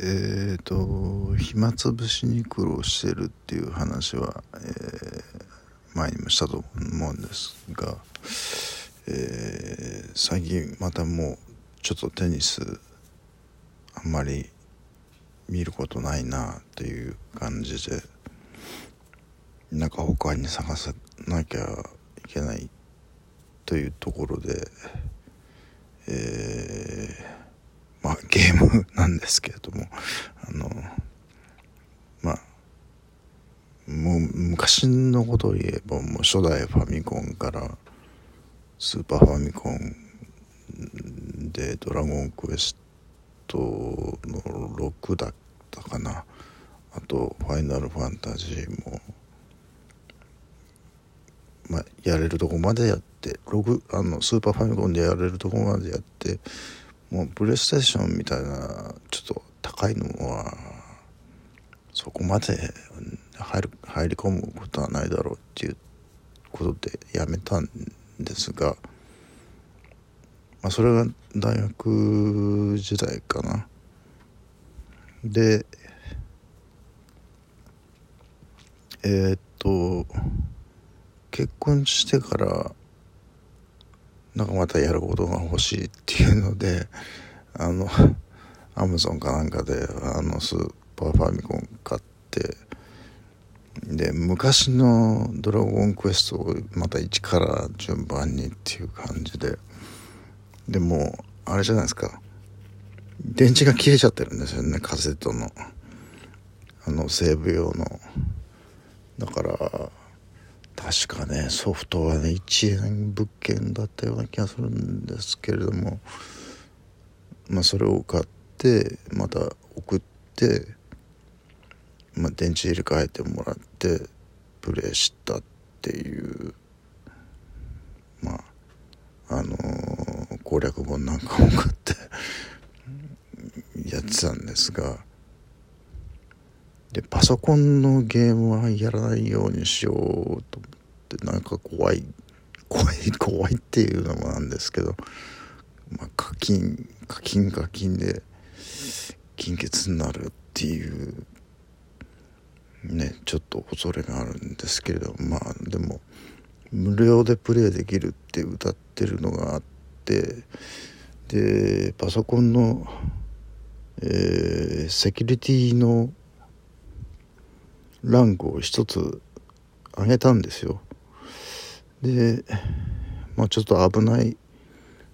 えっ、ー、と暇つぶしに苦労してるっていう話は、えー、前にもしたと思うんですが、えー、最近またもうちょっとテニスあんまり見ることないなっていう感じでなんか他に探さなきゃいけないというところで、えー、まあゲームなんですけれどもあのまあもう昔のことを言えばもう初代ファミコンからスーパーファミコンで「ドラゴンクエスト」の6だったかな。あと「ファイナルファンタジー」もまあ、やれるとこまでやって6あのスーパーファミコンでやれるとこまでやってもうプレイステーションみたいなちょっと高いのはそこまで入る入り込むことはないだろうっていうことでやめたんですが、まあ、それが大学時代かな。でえー、っと結婚してからなんかまたやることが欲しいっていうのであのアマゾンかなんかであのスーパーファミコン買ってで昔の「ドラゴンクエスト」をまた一から順番にっていう感じででもあれじゃないですか。電池が切れちゃってるんですよねカセットの。あのセーブ用の。だから確かねソフトはね1円物件だったような気がするんですけれどもまあそれを買ってまた送って、まあ、電池入れ替えてもらってプレイしたっていうまああのー、攻略本なんかも買ってやってたんですがでパソコンのゲームはやらないようにしようと思ってなんか怖い 怖い怖いっていうのもなんですけど、まあ、課金課金課金で金欠になるっていうねちょっと恐れがあるんですけれどまあでも無料でプレイできるって歌ってるのがあってでパソコンの、えー、セキュリティのランクを一つ上げたんですよ。でまあちょっと危ない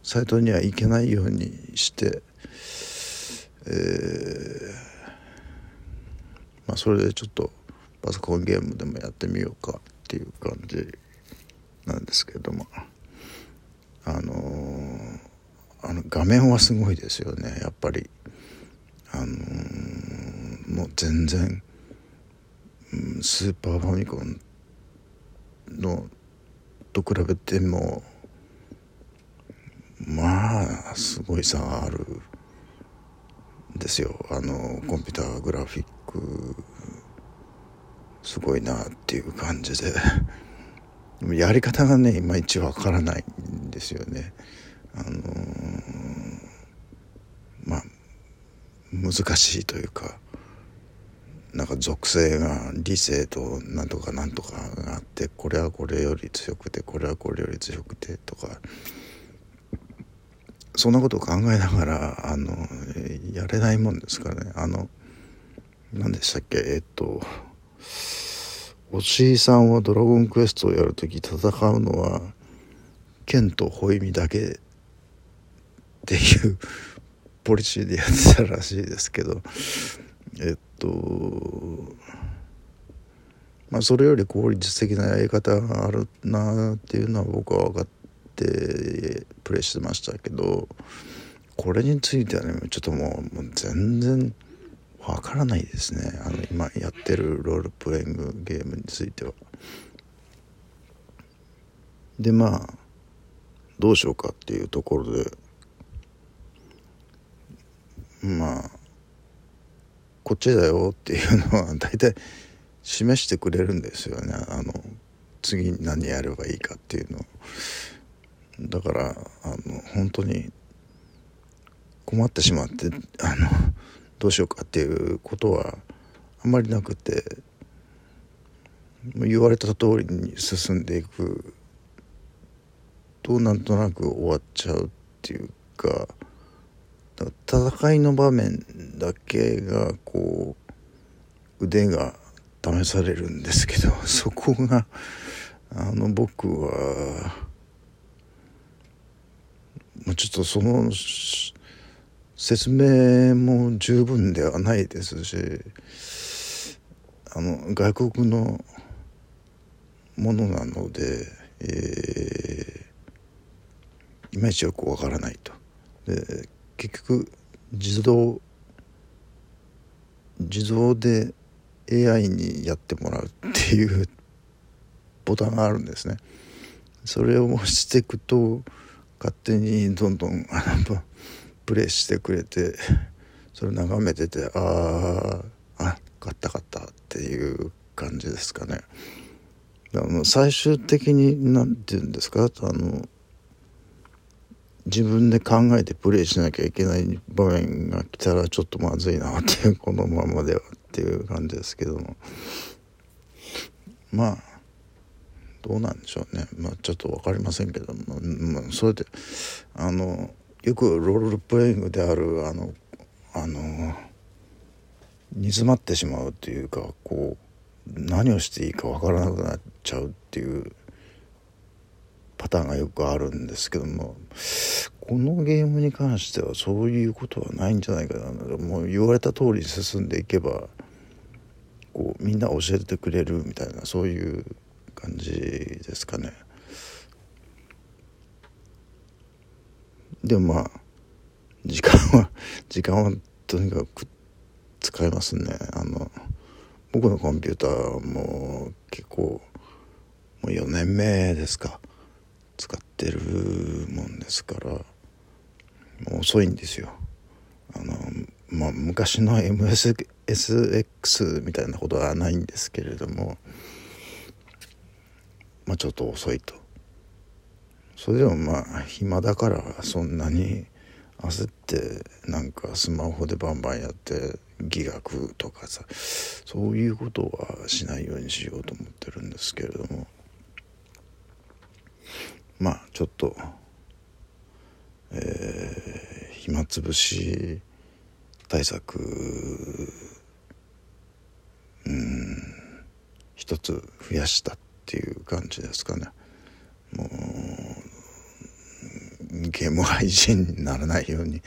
サイトには行けないようにしてえー、まあそれでちょっとパソコンゲームでもやってみようかっていう感じなんですけども。あのー、あの画面はすごいですよねやっぱり。あのー、もう全然スーパーファミコンのと比べてもまあすごい差があるんですよ。あのコンピューターグラフィックすごいなっていう感じで。やり方がねいまいちわからないんですよね。あのまあ難しいというか。なんか属性が理性となんとかなんとかがあってこれはこれより強くてこれはこれより強くてとかそんなことを考えながらあのやれないもんですからね。あの何でしたっけ？えっとおしいさんは「ドラゴンクエスト」をやる時戦うのは剣とホイミだけっていうポリシーでやってたらしいですけどえっとまあそれより効率的なやり方があるなっていうのは僕は分かってプレイしてましたけどこれについてはねちょっともうもう全然わからないですねあの今やってるロールプレイングゲームについては。でまあどうしようかっていうところでまあこっちだよっていうのは大体示してくれるんですよね。あの次何やればいいかっていうのだからあの本当に困ってしまってあのどうしようかっていうことはあんまりなくて言われた通りに進んでいくとなんとなく終わっちゃうっていうか戦いの場面だけがこう腕が試されるんですけど そこがあの僕はちょっとその説明も十分ではないですしあの外国のものなので、えー、いまいちよくわからないと。で結局自動自動で AI にやってもらうっていう ボタンがあるんですね。それを押していくと勝手にどんどんあのプレイしてくれてそれ眺めててあああ買った買ったっていう感じですかね。あの最終的に何て言うんですか？あの自分で考えてプレイしなきゃいけない場面が来たらちょっとまずいなっていうこのままではっていう感じですけども。まあどうなんでしょうね。まあちょっと分かりませんけども、まあ、それであのよくロールプレイングであるあのあの煮詰まってしまうというかこう何をしていいか分からなくなっちゃうっていうパターンがよくあるんですけどもこのゲームに関してはそういうことはないんじゃないかなもう言われた通りに進んでいけばこうみんな教えてくれるみたいなそういう感じですかね。でもまあ時間は 時間はとにかく使えますね。あの僕のコンピューターも結構もう4年目ですか使ってるもんですから遅いんですよ。あのまあ昔の MSX みたいなことはないんですけれどもまあちょっと遅いと。それでもまあ暇だからそんなに焦ってなんかスマホでバンバンやって疑学とかさそういうことはしないようにしようと思ってるんですけれども。まあちょっとえー、暇つぶし対策うん一つ増やしたっていう感じですかねもうゲーム配信にならないように、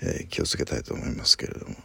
えー、気をつけたいと思いますけれども。